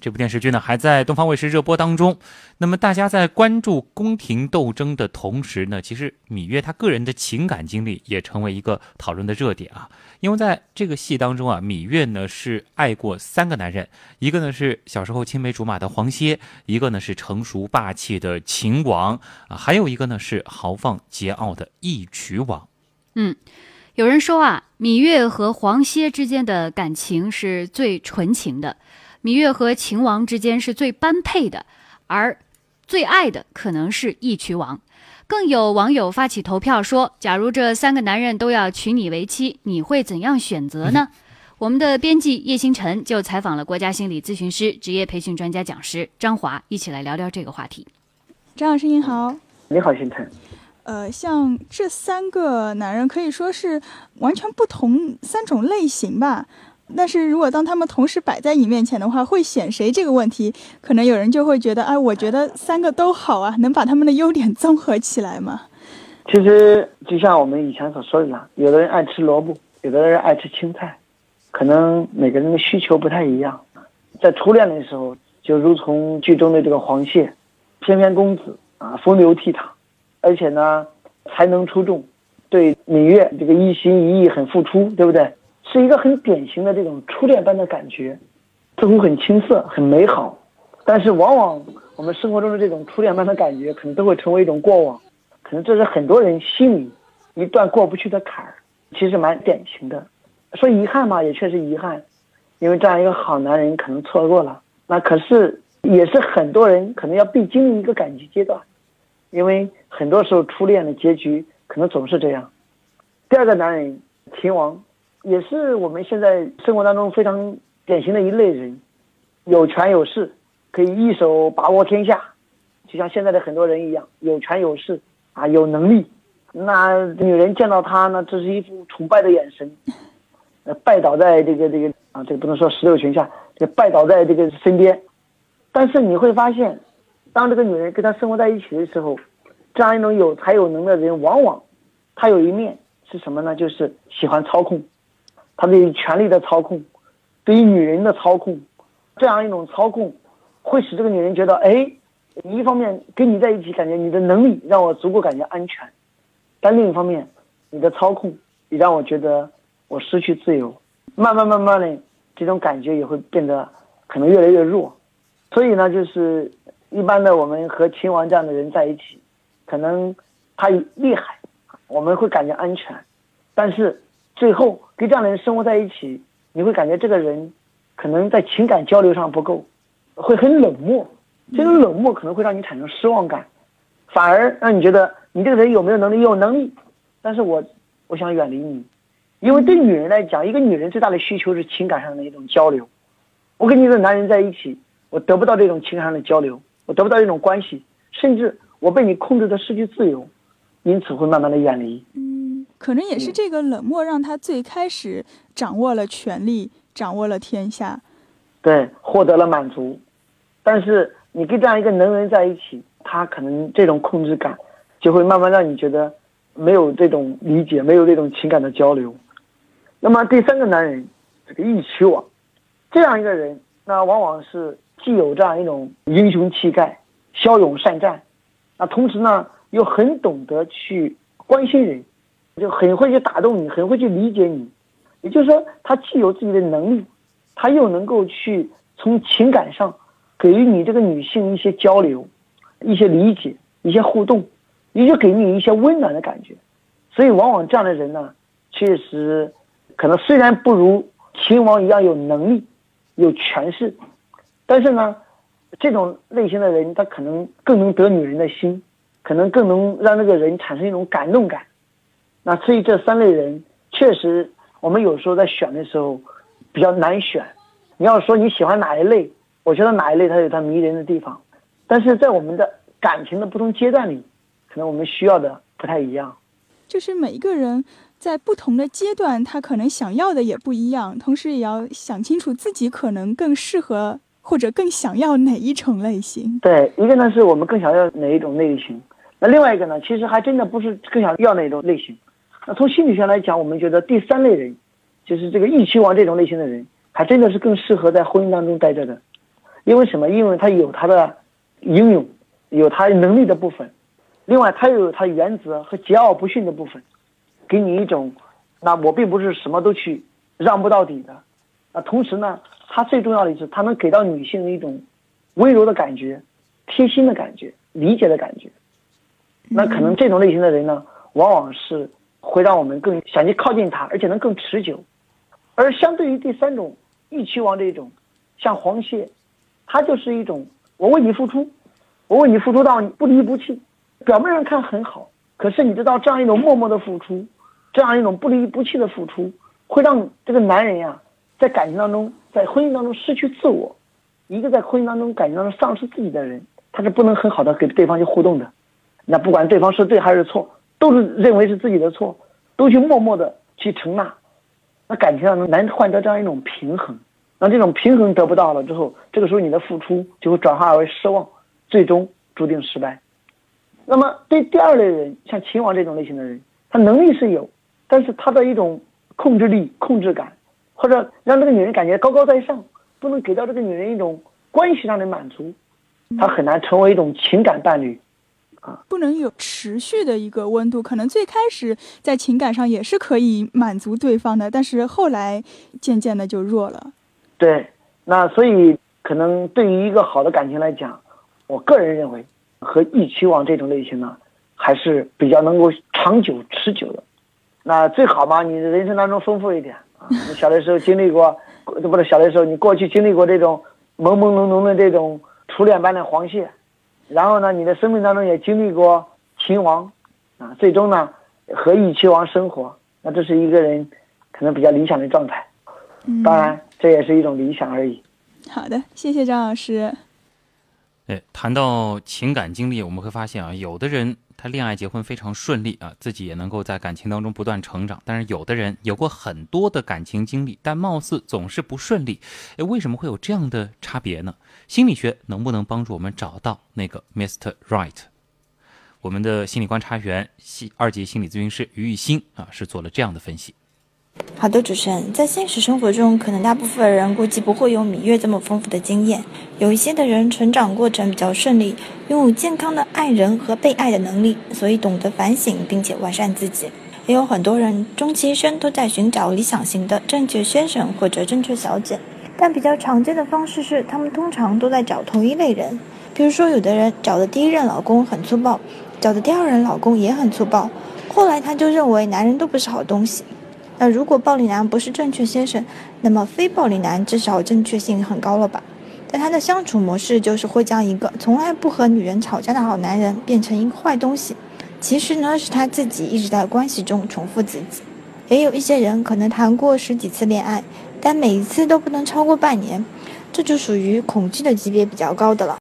这部电视剧呢还在东方卫视热播当中。那么大家在关注宫廷斗争的同时呢，其实芈月她个人的情感经历也成为一个讨论的热点啊。因为在这个戏当中啊，芈月呢是爱过三个男人，一个呢是小时候青梅竹马的黄歇，一个呢是成熟霸气的秦王啊，还有一个呢是豪放桀骜的义渠王。嗯。有人说啊，芈月和黄歇之间的感情是最纯情的，芈月和秦王之间是最般配的，而最爱的可能是义渠王。更有网友发起投票说，假如这三个男人都要娶你为妻，你会怎样选择呢？我们的编辑叶星辰就采访了国家心理咨询师、职业培训专家讲师张华，一起来聊聊这个话题。张老师您好，你好，星辰。呃，像这三个男人可以说是完全不同三种类型吧。但是如果当他们同时摆在你面前的话，会选谁这个问题，可能有人就会觉得，哎，我觉得三个都好啊，能把他们的优点综合起来吗？其实就像我们以前所说的，有的人爱吃萝卜，有的人爱吃青菜，可能每个人的需求不太一样。在初恋的时候，就如同剧中的这个黄谢，翩翩公子啊，风流倜傥。而且呢，才能出众，对芈月这个一心一意很付出，对不对？是一个很典型的这种初恋般的感觉，似乎很青涩、很美好。但是往往我们生活中的这种初恋般的感觉，可能都会成为一种过往，可能这是很多人心里一段过不去的坎儿。其实蛮典型的，说遗憾嘛，也确实遗憾，因为这样一个好男人可能错过了。那可是也是很多人可能要必经历一个感情阶段。因为很多时候初恋的结局可能总是这样。第二个男人秦王，也是我们现在生活当中非常典型的一类人，有权有势，可以一手把握天下，就像现在的很多人一样，有权有势啊，有能力。那女人见到他呢，这是一副崇拜的眼神，呃，拜倒在这个这个啊，这个不能说石榴裙下，就拜倒在这个身边。但是你会发现。当这个女人跟他生活在一起的时候，这样一种有才有能的人，往往他有一面是什么呢？就是喜欢操控，他对于权力的操控，对于女人的操控，这样一种操控，会使这个女人觉得，哎，一方面跟你在一起，感觉你的能力让我足够感觉安全，但另一方面，你的操控也让我觉得我失去自由，慢慢慢慢的，这种感觉也会变得可能越来越弱，所以呢，就是。一般的，我们和秦王这样的人在一起，可能他厉害，我们会感觉安全，但是最后跟这样的人生活在一起，你会感觉这个人可能在情感交流上不够，会很冷漠。这种冷漠可能会让你产生失望感，反而让你觉得你这个人有没有能力？有能力，但是我我想远离你，因为对女人来讲，一个女人最大的需求是情感上的一种交流。我跟你的男人在一起，我得不到这种情感上的交流。我得不到一种关系，甚至我被你控制的失去自由，因此会慢慢的远离。嗯，可能也是这个冷漠让他最开始掌握了权力，掌握了天下，对，获得了满足。但是你跟这样一个能人在一起，他可能这种控制感就会慢慢让你觉得没有这种理解，没有这种情感的交流。那么第三个男人，这个义渠王，这样一个人，那往往是。既有这样一种英雄气概、骁勇善战，那同时呢又很懂得去关心人，就很会去打动你，很会去理解你。也就是说，他既有自己的能力，他又能够去从情感上给予你这个女性一些交流、一些理解、一些互动，也就给你一些温暖的感觉。所以，往往这样的人呢，确实可能虽然不如秦王一样有能力、有权势。但是呢，这种类型的人，他可能更能得女人的心，可能更能让那个人产生一种感动感。那所以这三类人，确实我们有时候在选的时候比较难选。你要说你喜欢哪一类，我觉得哪一类它有它迷人的地方。但是在我们的感情的不同阶段里，可能我们需要的不太一样。就是每一个人在不同的阶段，他可能想要的也不一样，同时也要想清楚自己可能更适合。或者更想要哪一种类型？对，一个呢是我们更想要哪一种类型，那另外一个呢，其实还真的不是更想要哪一种类型。那从心理学来讲，我们觉得第三类人，就是这个义渠王这种类型的人，还真的是更适合在婚姻当中待着的，因为什么？因为他有他的英勇，有他能力的部分，另外他又有他原则和桀骜不驯的部分，给你一种，那我并不是什么都去让不到底的，啊，同时呢，他最重要的是他能给到女性的一种温柔的感觉、贴心的感觉、理解的感觉，那可能这种类型的人呢，往往是会让我们更想去靠近他，而且能更持久，而相对于第三种义妻王这种，像黄蟹，他就是一种我为你付出，我为你付出到不离不弃，表面上看很好，可是你知道这样一种默默的付出，这样一种不离不弃的付出，会让这个男人呀，在感情当中，在婚姻当中失去自我，一个在婚姻当中感情当中丧失自己的人，他是不能很好的跟对方去互动的。那不管对方是对还是错，都是认为是自己的错，都去默默的去承纳。那感情上难换得这样一种平衡，那这种平衡得不到了之后，这个时候你的付出就会转化为失望，最终注定失败。那么对第二类人，像秦王这种类型的人，他能力是有，但是他的一种控制力、控制感，或者让这个女人感觉高高在上，不能给到这个女人一种关系上的满足，他很难成为一种情感伴侣。不能有持续的一个温度，可能最开始在情感上也是可以满足对方的，但是后来渐渐的就弱了。对，那所以可能对于一个好的感情来讲，我个人认为和义妻王这种类型呢，还是比较能够长久持久的。那最好嘛，你人生当中丰富一点啊，你小的时候经历过，不是小的时候你过去经历过这种朦朦胧胧的这种初恋般的黄蟹。然后呢，你的生命当中也经历过秦王，啊，最终呢和义齐王生活，那这是一个人可能比较理想的状态。当然，这也是一种理想而已。好的，谢谢张老师。哎，谈到情感经历，我们会发现啊，有的人他恋爱结婚非常顺利啊，自己也能够在感情当中不断成长；但是有的人有过很多的感情经历，但貌似总是不顺利。哎，为什么会有这样的差别呢？心理学能不能帮助我们找到那个 Mr. Right？我们的心理观察员、系二级心理咨询师于玉欣啊，是做了这样的分析。好的，主持人，在现实生活中，可能大部分人估计不会有芈月这么丰富的经验。有一些的人成长过程比较顺利，拥有健康的爱人和被爱的能力，所以懂得反省并且完善自己。也有很多人终其一生都在寻找理想型的正确先生或者正确小姐，但比较常见的方式是，他们通常都在找同一类人。比如说，有的人找的第一任老公很粗暴，找的第二任老公也很粗暴，后来他就认为男人都不是好东西。那如果暴力男不是正确先生，那么非暴力男至少正确性很高了吧？但他的相处模式就是会将一个从来不和女人吵架的好男人变成一个坏东西。其实呢，是他自己一直在关系中重复自己。也有一些人可能谈过十几次恋爱，但每一次都不能超过半年，这就属于恐惧的级别比较高的了。